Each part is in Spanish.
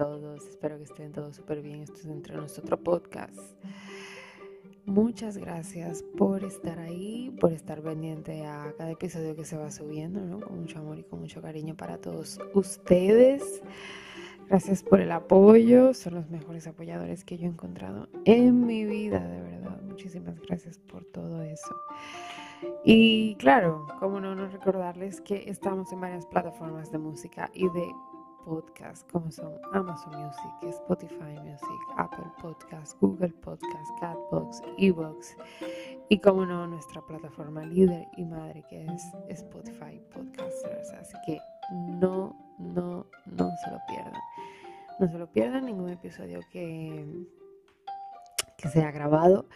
todos? Espero que estén todos súper bien. Esto es entre nuestro podcast. Muchas gracias por estar ahí, por estar pendiente a cada episodio que se va subiendo, ¿no? Con mucho amor y con mucho cariño para todos ustedes. Gracias por el apoyo, son los mejores apoyadores que yo he encontrado en mi vida, de verdad. Muchísimas gracias por todo eso. Y claro, como no, no recordarles que estamos en varias plataformas de música y de podcast como son Amazon Music, Spotify Music, Apple Podcast, Google Podcast, Catbox, Evox y como no nuestra plataforma líder y madre que es Spotify Podcasters. Así que no, no, no se lo pierdan. No se lo pierdan ningún episodio que, que sea grabado.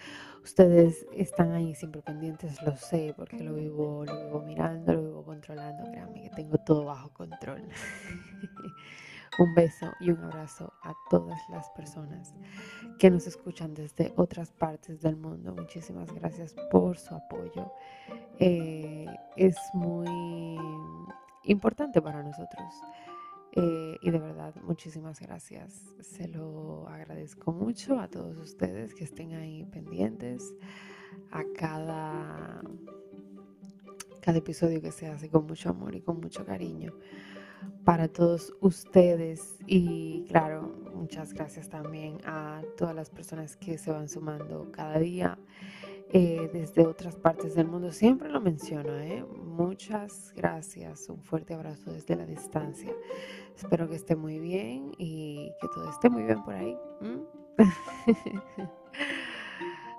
Ustedes están ahí siempre pendientes, lo sé, porque lo vivo, lo vivo mirando, lo vivo controlando. Créanme que tengo todo bajo control. un beso y un abrazo a todas las personas que nos escuchan desde otras partes del mundo. Muchísimas gracias por su apoyo. Eh, es muy importante para nosotros. Eh, y de verdad, muchísimas gracias. Se lo agradezco mucho a todos ustedes que estén ahí pendientes a cada, cada episodio que se hace con mucho amor y con mucho cariño para todos ustedes. Y claro, muchas gracias también a todas las personas que se van sumando cada día. Eh, desde otras partes del mundo. Siempre lo menciono, ¿eh? Muchas gracias, un fuerte abrazo desde la distancia. Espero que esté muy bien y que todo esté muy bien por ahí.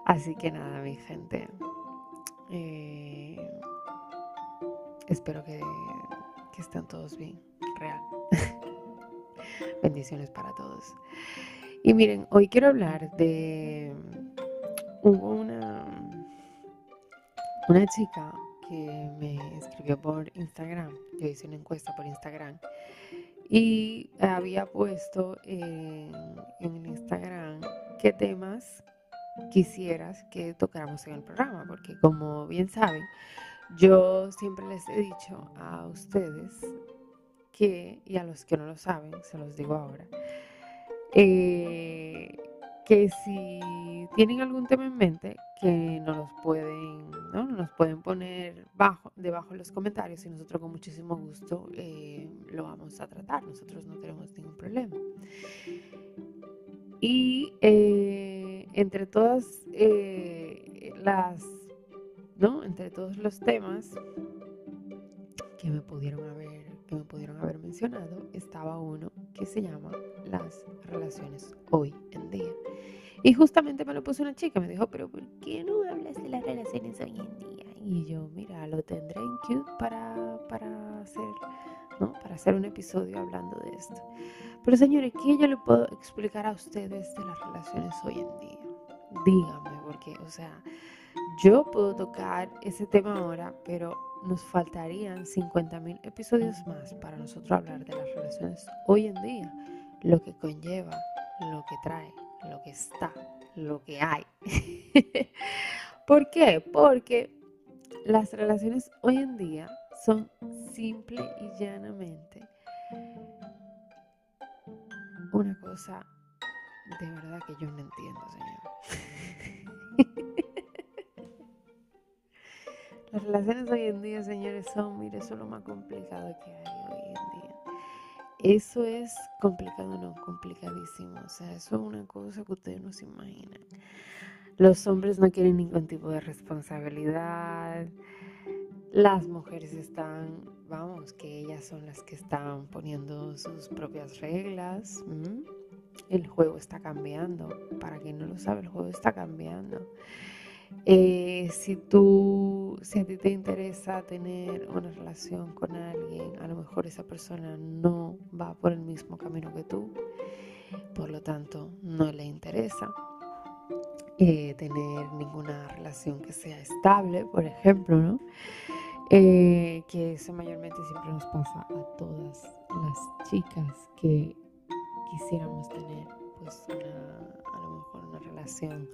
Así que nada, mi gente. Eh, espero que, que estén todos bien, real. Bendiciones para todos. Y miren, hoy quiero hablar de hubo una, una chica que me escribió por Instagram, yo hice una encuesta por Instagram y había puesto en, Instagram qué temas quisieras que tocáramos en el programa, porque como bien saben, yo siempre les he dicho a ustedes que, y a los que no lo saben, se los digo ahora, eh, que si tienen algún tema en mente, nos pueden, ¿no? nos pueden poner bajo, debajo en los comentarios y nosotros con muchísimo gusto eh, lo vamos a tratar. Nosotros no tenemos ningún problema. Y eh, entre todas eh, las, ¿no? Entre todos los temas que me pudieron haber, que me pudieron haber mencionado, estaba uno que se llama las relaciones hoy en día. Y justamente me lo puso una chica, me dijo, pero ¿por qué no hablas de las relaciones hoy en día? Y yo, mira, lo tendré en cute para, para hacer, ¿no? Para hacer un episodio hablando de esto. Pero señores, ¿qué yo le puedo explicar a ustedes de las relaciones hoy en día? Díganme, porque, o sea, yo puedo tocar ese tema ahora, pero nos faltarían 50 mil episodios más para nosotros hablar de las relaciones hoy en día, lo que conlleva, lo que trae lo que está, lo que hay. ¿Por qué? Porque las relaciones hoy en día son simple y llanamente una cosa de verdad que yo no entiendo, señor. Las relaciones hoy en día, señores, son, mire, eso es lo más complicado que hay. Eso es complicado, no, complicadísimo. O sea, eso es una cosa que ustedes no se imaginan. Los hombres no quieren ningún tipo de responsabilidad. Las mujeres están, vamos, que ellas son las que están poniendo sus propias reglas. El juego está cambiando. Para quien no lo sabe, el juego está cambiando. Eh, si tú, si a ti te interesa tener una relación con alguien, a lo mejor esa persona no va por el mismo camino que tú, por lo tanto no le interesa eh, tener ninguna relación que sea estable, por ejemplo, ¿no? Eh, que eso mayormente siempre nos pasa a todas las chicas que quisiéramos tener pues una, a lo mejor una relación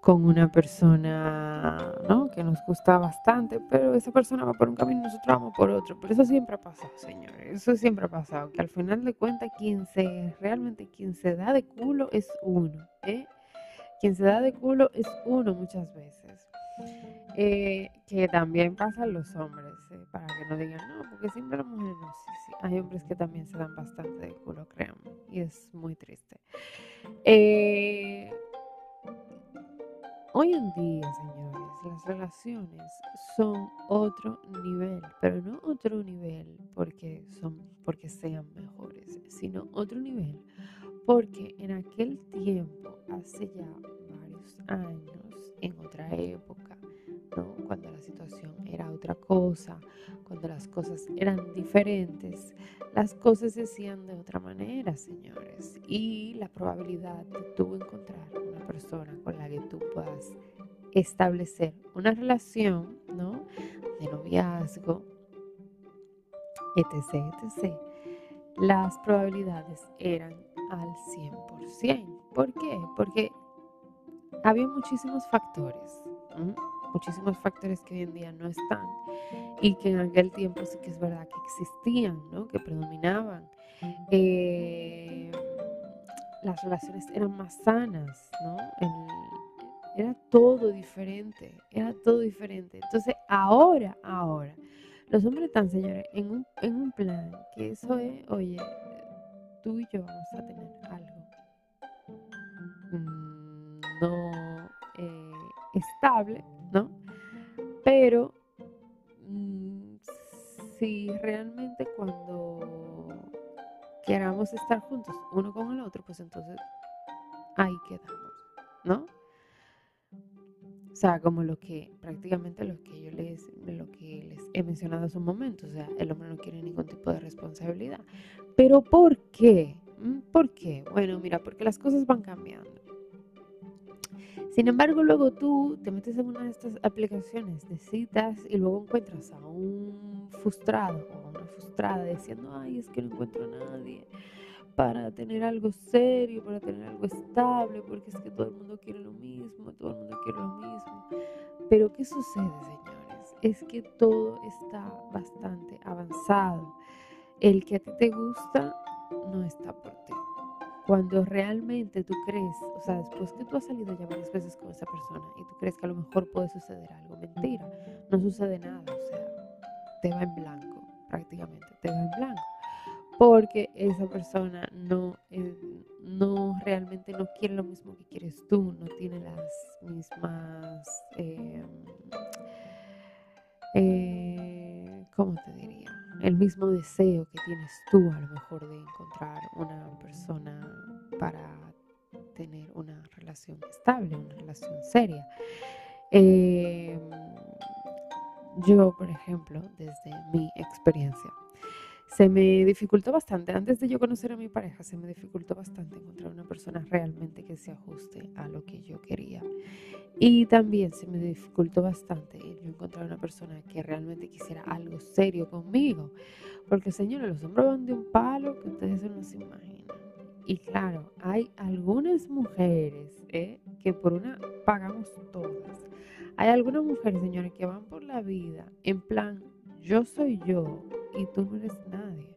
con una persona ¿no? que nos gusta bastante, pero esa persona va por un camino y nosotros vamos por otro. Pero eso siempre ha pasado, señores. Eso siempre ha pasado. Que al final de cuentas, quien se, realmente quien se da de culo es uno. ¿eh? Quien se da de culo es uno muchas veces. Eh, que también pasan los hombres, ¿eh? para que no digan, no, porque siempre las mujeres no. Sí, sí. Hay hombres que también se dan bastante de culo, créanme. Y es muy triste. Eh, Hoy en día, señores, las relaciones son otro nivel, pero no otro nivel porque son porque sean mejores, sino otro nivel porque en aquel tiempo, hace ya varios años, en otra época, cuando la situación era otra cosa, cuando las cosas eran diferentes, las cosas se hacían de otra manera, señores. Y la probabilidad de tú encontrar una persona con la que tú puedas establecer una relación, ¿no? De noviazgo, etc., etc., las probabilidades eran al 100%. ¿Por qué? Porque había muchísimos factores, muchísimos factores que hoy en día no están y que en aquel tiempo sí que es verdad que existían, ¿no? que predominaban. Eh, las relaciones eran más sanas, ¿no? era todo diferente, era todo diferente. Entonces, ahora, ahora, los hombres están, señores, en un, en un plan que eso es, oye, tú y yo vamos a tener algo mm, no eh, estable, ¿no? Pero mm, si realmente cuando queramos estar juntos uno con el otro, pues entonces ahí quedamos, ¿no? O sea, como lo que prácticamente lo que yo les lo que les he mencionado hace un momento, o sea, el hombre no quiere ningún tipo de responsabilidad. Pero ¿por qué? ¿Mm? ¿Por qué? Bueno, mira, porque las cosas van cambiando. Sin embargo, luego tú te metes en una de estas aplicaciones de citas y luego encuentras a un frustrado o a una frustrada diciendo, ay, es que no encuentro a nadie para tener algo serio, para tener algo estable, porque es que todo el mundo quiere lo mismo, todo el mundo quiere lo mismo. Pero ¿qué sucede, señores? Es que todo está bastante avanzado. El que a ti te gusta no está por ti cuando realmente tú crees, o sea, después que tú has salido ya varias veces con esa persona y tú crees que a lo mejor puede suceder algo, mentira, no sucede nada, o sea, te va en blanco, prácticamente, te va en blanco, porque esa persona no, eh, no realmente no quiere lo mismo que quieres tú, no tiene las mismas, eh, eh, ¿cómo te diría? El mismo deseo que tienes tú a lo mejor de encontrar una persona para tener una relación estable, una relación seria. Em, yo, por ejemplo, desde mi experiencia, se me dificultó bastante, antes de yo conocer a mi pareja, se me dificultó bastante encontrar una persona realmente que se ajuste a lo que yo quería. Y también se me dificultó bastante yo encontrar una persona que realmente quisiera algo serio conmigo. Porque, señores, los hombres van de un palo que ustedes no se imaginan. Y claro, hay algunas mujeres ¿eh? que por una pagamos todas. Hay algunas mujeres, señores, que van por la vida en plan, yo soy yo y tú no eres nadie.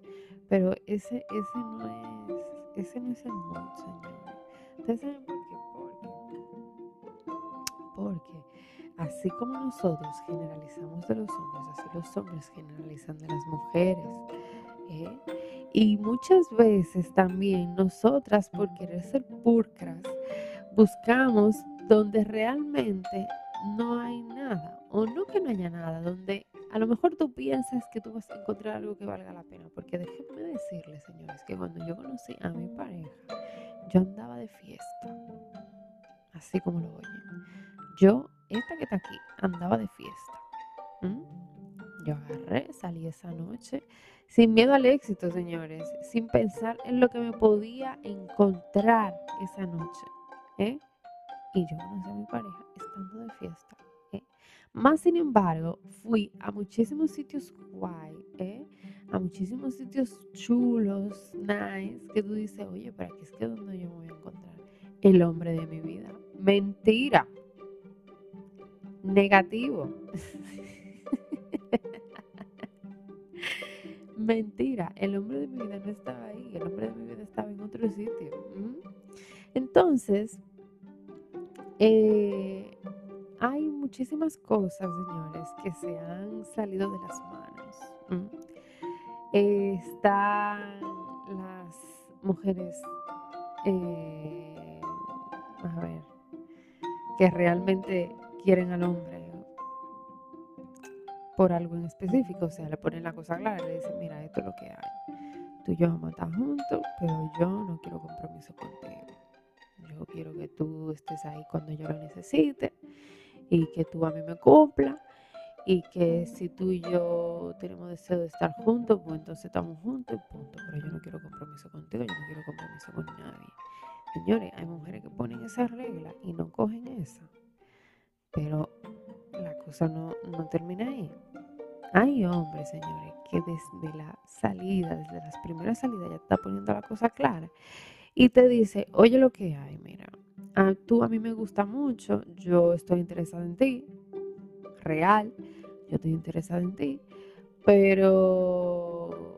Pero ese, ese no es, ese no es el modo, señores. ¿Ustedes saben por qué? Porque, así como nosotros generalizamos de los hombres, así los hombres generalizan de las mujeres. ¿eh? Y muchas veces también nosotras, por querer ser pulcras, buscamos donde realmente no hay nada, o no que no haya nada, donde a lo mejor tú piensas que tú vas a encontrar algo que valga la pena, porque déjenme decirles, señores, que cuando yo conocí a mi pareja, yo andaba de fiesta, así como lo oyen. Yo, esta que está aquí, andaba de fiesta. Yo agarré, salí esa noche, sin miedo al éxito, señores, sin pensar en lo que me podía encontrar esa noche. ¿eh? Y yo conocí a mi pareja estando de fiesta. Más sin embargo, fui a muchísimos sitios guay, ¿eh? a muchísimos sitios chulos, nice, que tú dices, oye, pero aquí es que donde yo me voy a encontrar el hombre de mi vida. Mentira, negativo. Mentira, el hombre de mi vida no estaba ahí, el hombre de mi vida estaba en otro sitio. Entonces, eh, hay muchísimas cosas, señores, que se han salido de las manos. están las mujeres, eh, a ver, que realmente quieren al hombre por algo en específico, o sea, le ponen la cosa clara, le dicen, mira, esto es lo que hay. Tú y yo vamos a estar juntos, pero yo no quiero compromiso contigo. Yo quiero que tú estés ahí cuando yo lo necesite y que tú a mí me cumpla y que si tú y yo tenemos deseo de estar juntos, pues entonces estamos juntos y punto. Pero yo no quiero compromiso contigo, yo no quiero compromiso con nadie. Señores, hay mujeres que ponen esa regla y no cogen esa. Pero la cosa no, no termina ahí. Hay hombres, señores, que desde la salida, desde las primeras salidas ya está poniendo la cosa clara y te dice, oye lo que hay, mira, a, tú a mí me gusta mucho, yo estoy interesada en ti, real, yo estoy interesada en ti, pero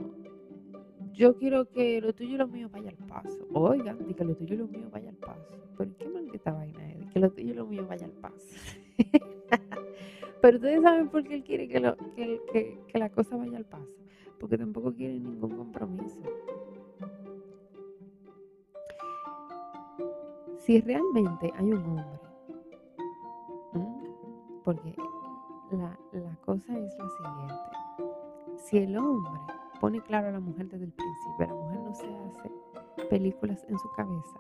yo quiero que lo tuyo y lo mío vaya al paso. Oigan, que lo tuyo y lo mío vaya al paso. Pero qué maldita vaina es, que lo tuyo y lo mío vaya al paso. Pero ustedes saben por qué él quiere que la cosa vaya al paso. Porque tampoco quiere ningún compromiso. Si realmente hay un hombre, porque la, la cosa es la siguiente, si el hombre pone claro a la mujer desde el principio, la mujer no se hace películas en su cabeza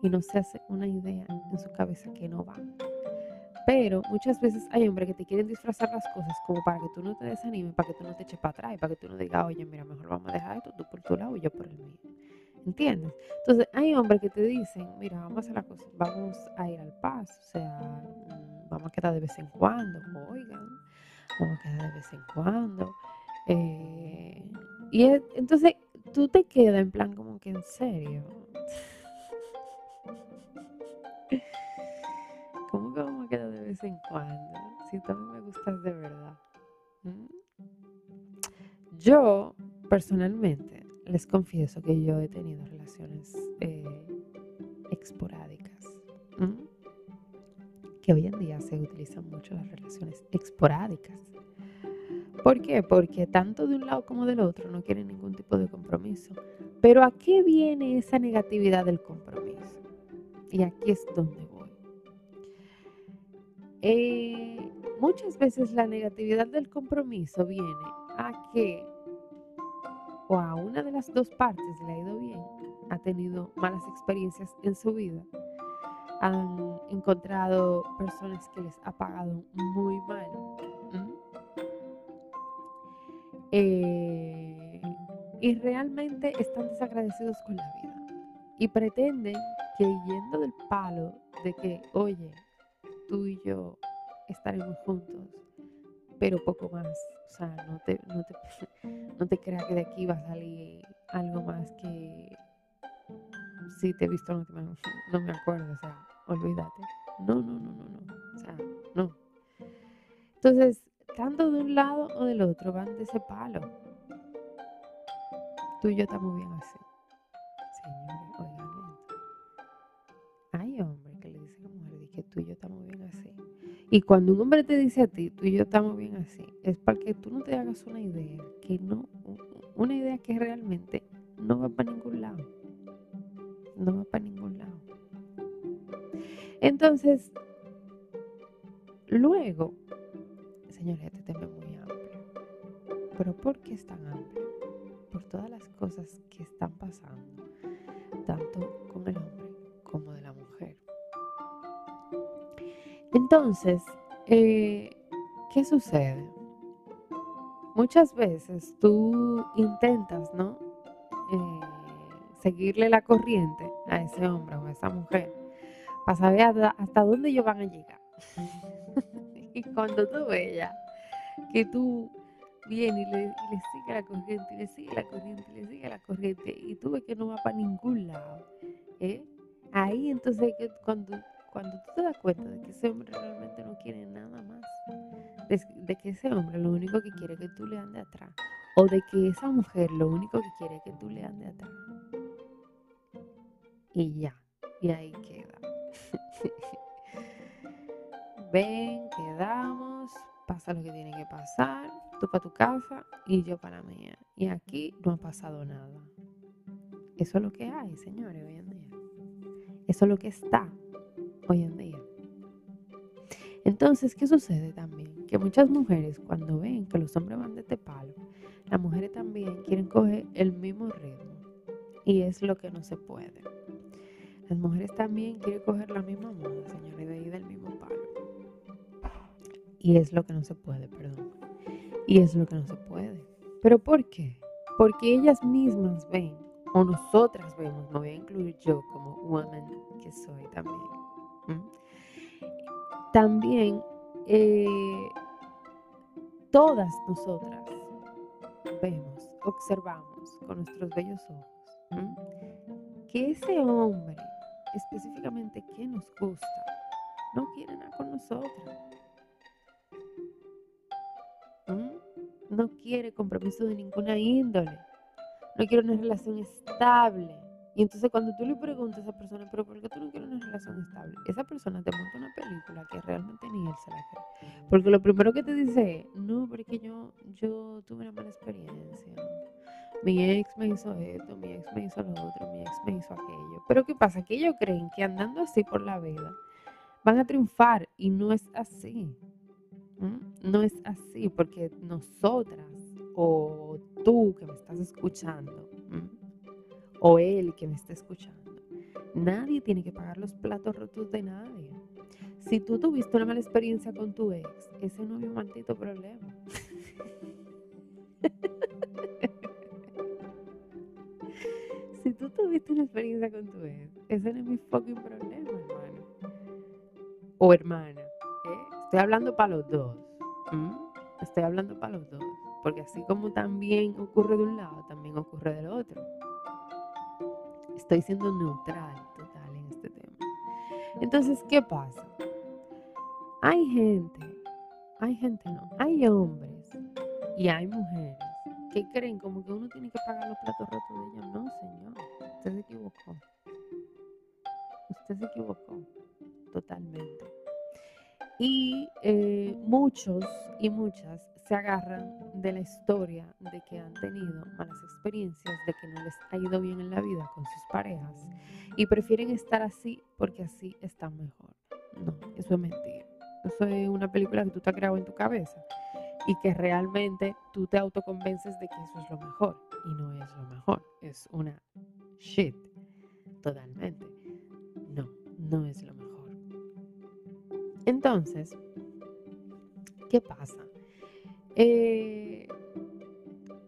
y no se hace una idea en su cabeza que no va. Pero muchas veces hay hombres que te quieren disfrazar las cosas como para que tú no te desanimes, para que tú no te eches para atrás, para que tú no digas, oye, mira, mejor vamos a dejar esto, tú por tu lado y yo por el mío. ¿Entiendes? Entonces, hay hombres que te dicen, mira, vamos a hacer la cosa, vamos a ir al paso, o sea, mm, vamos a quedar de vez en cuando, oigan, vamos a quedar de vez en cuando. Eh, y entonces tú te quedas en plan como que en serio. ¿Cómo que vamos a quedar de vez en cuando? Si tú a mí me gustas de verdad. ¿Mm? Yo, personalmente, les confieso que yo he tenido relaciones eh, esporádicas. Que hoy en día se utilizan mucho las relaciones esporádicas. ¿Por qué? Porque tanto de un lado como del otro no quieren ningún tipo de compromiso. Pero ¿a qué viene esa negatividad del compromiso? Y aquí es donde voy. Eh, muchas veces la negatividad del compromiso viene a que o a una de las dos partes le ha ido bien, ha tenido malas experiencias en su vida, han encontrado personas que les ha pagado muy mal. Eh, y realmente están desagradecidos con la vida y pretenden que yendo del palo de que, oye, tú y yo estaremos juntos, pero poco más. O sea, no te, no te, no te creas que de aquí va a salir algo más que si te he visto no, no me acuerdo, o sea, olvídate. No, no, no, no, no. O sea, no. Entonces, tanto de un lado o del otro van de ese palo. Tú y yo estamos bien así. Señores, oigan Hay hombres que le dicen a mujer que tú y yo estamos bien así. Y cuando un hombre te dice a ti, tú y yo estamos bien así, es para que tú no te hagas una idea, que no, una idea que realmente no va para ningún lado. No va para ningún lado. Entonces, luego, señores, este tema es muy amplio. Pero ¿por qué es tan amplio? Por todas las cosas que están pasando, tanto con el hombre como de la mujer. Entonces, eh, ¿qué sucede? Muchas veces tú intentas, ¿no? Eh, seguirle la corriente a ese hombre o a esa mujer para saber hasta, dónde ellos van a llegar. y cuando tú veas que tú vienes y le, y sigue la corriente, y le sigue la corriente, y le sigue la corriente, y tú ves que no va para ningún lado, ¿eh? ahí entonces cuando cuando tú te das cuenta de que ese hombre realmente no quiere nada más, de, que ese hombre lo único que quiere que tú le andes atrás, o de que esa mujer lo único que quiere es que tú le andes atrás. Y ya, y ahí queda. Ven, quedamos, pasa lo que tiene que pasar, tú para tu casa y yo para mía. Y aquí no ha pasado nada. Eso es lo que hay, señores, hoy en día. Eso es lo que está hoy en día. Entonces, ¿qué sucede también? Que muchas mujeres cuando ven que los hombres van de este palo, las mujeres también quieren coger el mismo ritmo. Y es lo que no se puede. Las mujeres también quieren coger la misma moda, señores, de ahí del mismo palo. Y es lo que no se puede, perdón. Y es lo que no se puede. ¿Pero por qué? Porque ellas mismas ven, o nosotras vemos, me voy a incluir yo como woman que soy también. También eh, todas nosotras vemos, observamos con nuestros bellos ojos que ese hombre específicamente que nos gusta no quiere nada con nosotras. No quiere compromiso de ninguna índole. No quiere una relación estable. Y entonces cuando tú le preguntas a esa persona, pero ¿por qué tú no quieres una relación estable? Esa persona te monta una película que realmente ni él se la cree. Porque lo primero que te dice, no, porque yo, yo tuve una mala experiencia. Mi ex me hizo esto, mi ex me hizo lo otro, mi ex me hizo aquello. Pero ¿qué pasa? Que ellos creen que andando así por la vida van a triunfar y no es así. No es así porque nosotras o tú que me estás escuchando o él que me está escuchando, nadie tiene que pagar los platos rotos de nadie. Si tú tuviste una mala experiencia con tu ex, ese no es mi maldito problema. si tú tuviste una experiencia con tu ex, ese no es mi fucking problema, hermano. O hermana. ¿eh? Estoy hablando para los dos. Estoy hablando para los dos. Porque así como también ocurre de un lado, también ocurre del otro. Estoy siendo neutral total en este tema. Entonces, ¿qué pasa? Hay gente, hay gente no, hay hombres y hay mujeres que creen como que uno tiene que pagar los platos rotos de ellos. No, señor, usted se equivocó. Usted se equivocó totalmente. Y eh, muchos y muchas se agarran de la historia de que han tenido malas experiencias, de que no les ha ido bien en la vida con sus parejas y prefieren estar así porque así están mejor. No, eso es mentira. Eso es una película que tú te has creado en tu cabeza y que realmente tú te autoconvences de que eso es lo mejor y no es lo mejor. Es una shit. Totalmente. No, no es lo mejor. Entonces, ¿qué pasa? Eh,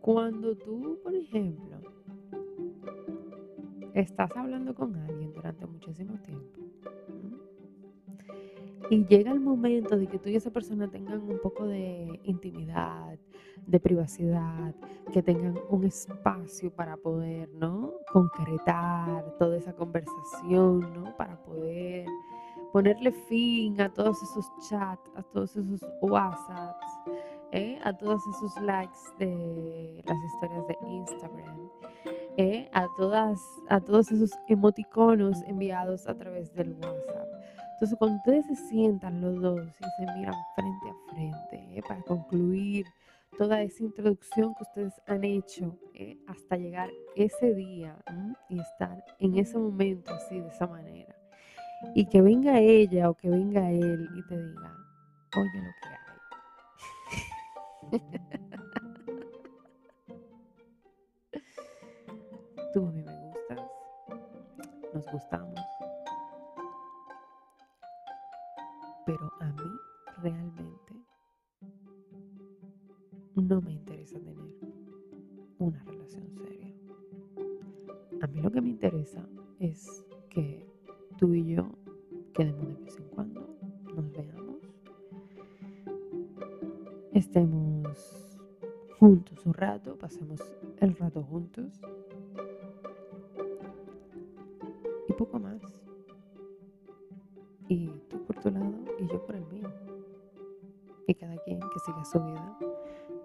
cuando tú, por ejemplo, estás hablando con alguien durante muchísimo tiempo y llega el momento de que tú y esa persona tengan un poco de intimidad, de privacidad, que tengan un espacio para poder, ¿no? Concretar toda esa conversación, ¿no? Para poder ponerle fin a todos esos chats, a todos esos WhatsApps, ¿eh? a todos esos likes de las historias de Instagram, ¿eh? a, todas, a todos esos emoticonos enviados a través del WhatsApp. Entonces, cuando ustedes se sientan los dos y se miran frente a frente, ¿eh? para concluir toda esa introducción que ustedes han hecho hasta llegar ese día y estar en ese momento así, de esa manera. Y que venga ella o que venga él y te diga, oye lo que Tú a mí me gustas, nos gustamos, pero a mí realmente no me interesa tener una relación seria. A mí lo que me interesa es pasemos el rato juntos y poco más. Y tú por tu lado y yo por el mío. Y cada quien que siga su vida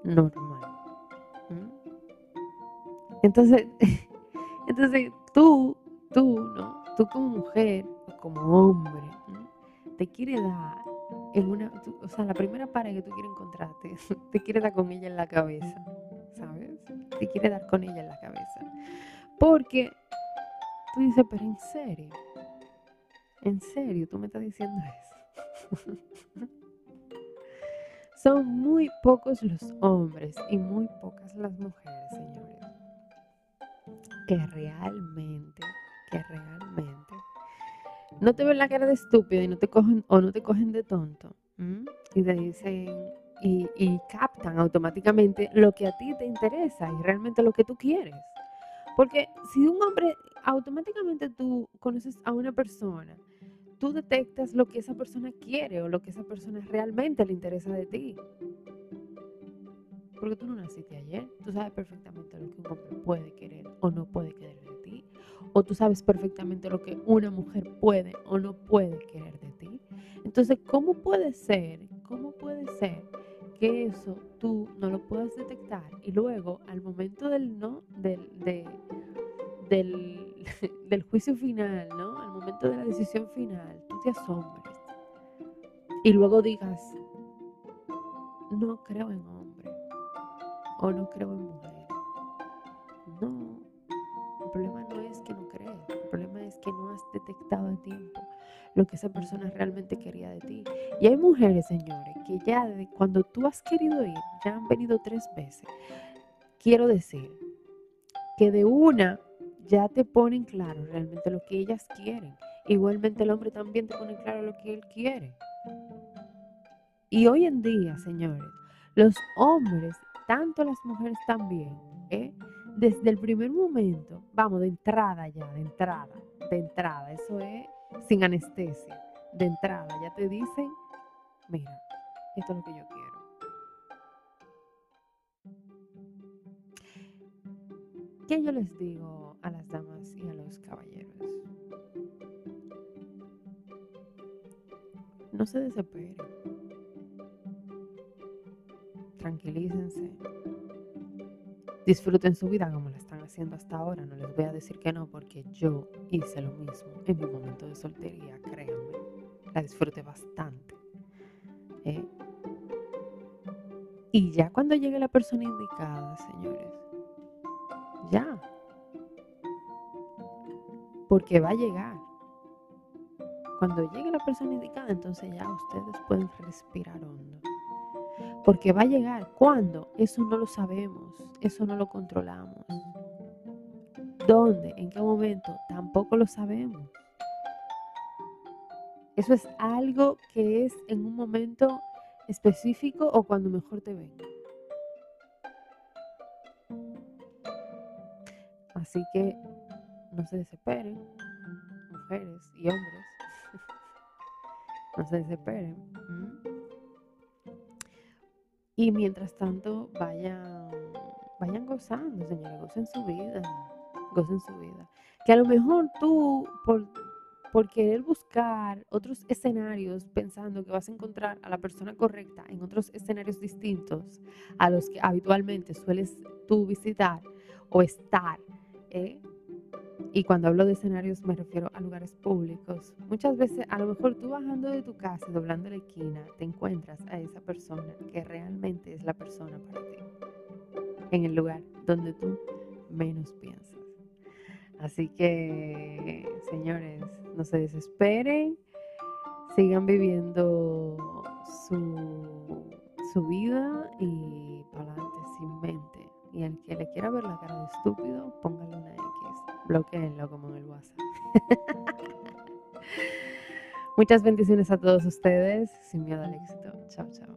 normal. ¿Mm? Entonces, entonces tú, tú, ¿no? Tú como mujer o como hombre, ¿mm? te quiere dar en una, tú, o sea, la primera para que tú quieres encontrarte, te quiere dar con ella en la cabeza. Te quiere dar con ella en la cabeza. Porque tú dices, pero en serio, en serio, tú me estás diciendo eso. Son muy pocos los hombres y muy pocas las mujeres, señores, que realmente, que realmente no te ven la cara de estúpido y no te cogen o no te cogen de tonto y te dicen y, captan automáticamente lo que a ti te interesa y realmente lo que tú quieres. Porque si un hombre automáticamente tú conoces a una persona tú detectas lo que esa persona quiere o lo que esa persona realmente le interesa de ti. Porque tú no naciste ayer, tú sabes perfectamente lo que un hombre puede querer o no puede querer de ti. O tú sabes perfectamente lo que una mujer puede o no puede querer de ti. Entonces, ¿cómo puede ser? ¿Cómo puede ser que eso tú no lo puedas detectar y luego al momento del no, del, de, del, del juicio final, ¿no? Al momento de la decisión final, tú te asombres y luego digas, no creo en hombre o no creo en mujer. No, el problema no es que no crees, el problema es que no has detectado a tiempo lo que esa persona realmente quería de ti. Y hay mujeres, señores, que ya cuando tú has querido ir, ya han venido tres veces. Quiero decir que de una ya te ponen claro realmente lo que ellas quieren. Igualmente el hombre también te pone claro lo que él quiere. Y hoy en día, señores, los hombres, tanto las mujeres también, ¿eh? desde el primer momento, vamos, de entrada ya, de entrada, de entrada, eso es sin anestesia, de entrada, ya te dicen, mira, esto es lo que yo quiero. ¿Qué yo les digo a las damas y a los caballeros? No se desesperen. Tranquilícense. Disfruten su vida como la están haciendo hasta ahora. No les voy a decir que no porque yo hice lo mismo en mi momento de soltería, créanme. La disfruté bastante. ¿eh? Y ya cuando llegue la persona indicada, señores, ya. Porque va a llegar. Cuando llegue la persona indicada, entonces ya ustedes pueden respirar hondo. Porque va a llegar. ¿Cuándo? Eso no lo sabemos. Eso no lo controlamos. ¿Dónde? ¿En qué momento? Tampoco lo sabemos. Eso es algo que es en un momento específico o cuando mejor te venga. Así que no se desesperen, mujeres y hombres. no se desesperen. Y mientras tanto, vayan, vayan gozando, señores, gocen su vida, gocen su vida. Que a lo mejor tú, por, por querer buscar otros escenarios, pensando que vas a encontrar a la persona correcta en otros escenarios distintos a los que habitualmente sueles tú visitar o estar, ¿eh? Y cuando hablo de escenarios me refiero a lugares públicos. Muchas veces, a lo mejor tú bajando de tu casa doblando la esquina, te encuentras a esa persona que realmente es la persona para ti. En el lugar donde tú menos piensas. Así que, señores, no se desesperen. Sigan viviendo su, su vida y para adelante sin mente. Y el que le quiera ver la cara de estúpido, póngale una. Bloqueenlo como en el WhatsApp. Muchas bendiciones a todos ustedes. Sin miedo al éxito. Chao, chao.